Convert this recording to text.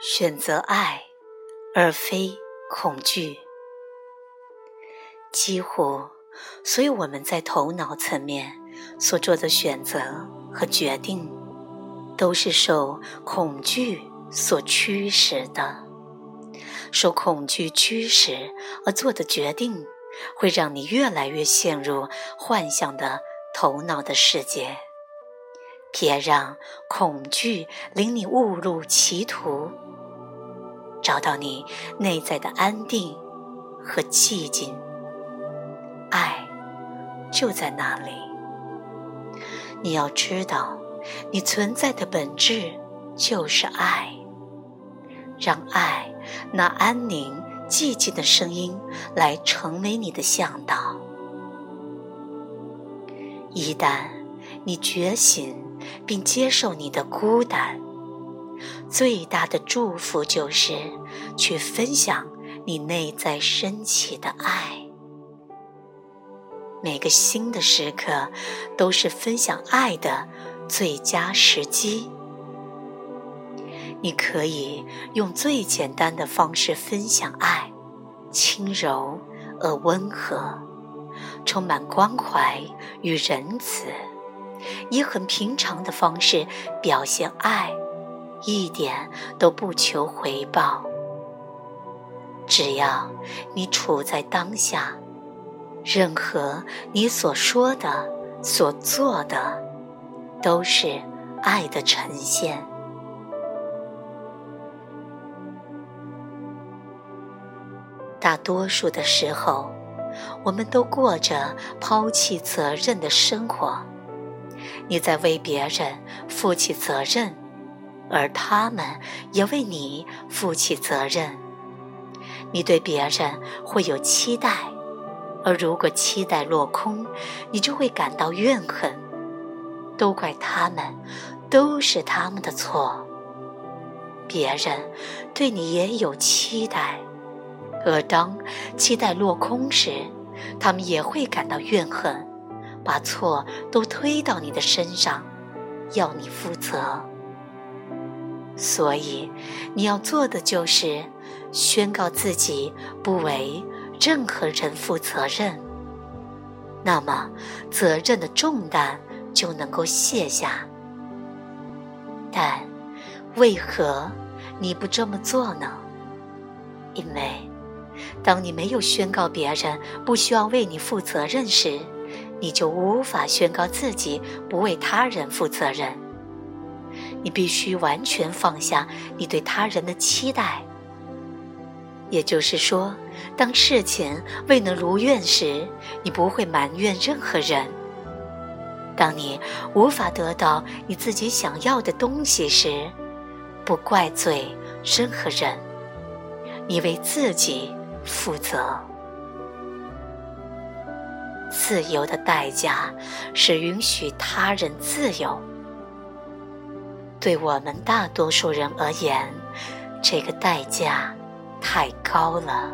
选择爱，而非恐惧。几乎所有我们在头脑层面所做的选择和决定，都是受恐惧所驱使的。受恐惧驱使而做的决定，会让你越来越陷入幻想的头脑的世界。别让恐惧令你误入歧途，找到你内在的安定和寂静，爱就在那里。你要知道，你存在的本质就是爱。让爱那安宁寂静的声音来成为你的向导。一旦你觉醒。并接受你的孤单，最大的祝福就是去分享你内在升起的爱。每个新的时刻都是分享爱的最佳时机。你可以用最简单的方式分享爱，轻柔而温和，充满关怀与仁慈。以很平常的方式表现爱，一点都不求回报。只要你处在当下，任何你所说的、所做的，都是爱的呈现。大多数的时候，我们都过着抛弃责任的生活。你在为别人负起责任，而他们也为你负起责任。你对别人会有期待，而如果期待落空，你就会感到怨恨，都怪他们，都是他们的错。别人对你也有期待，而当期待落空时，他们也会感到怨恨。把错都推到你的身上，要你负责。所以，你要做的就是宣告自己不为任何人负责任。那么，责任的重担就能够卸下。但，为何你不这么做呢？因为，当你没有宣告别人不需要为你负责任时，你就无法宣告自己不为他人负责任。你必须完全放下你对他人的期待。也就是说，当事情未能如愿时，你不会埋怨任何人；当你无法得到你自己想要的东西时，不怪罪任何人。你为自己负责。自由的代价是允许他人自由。对我们大多数人而言，这个代价太高了。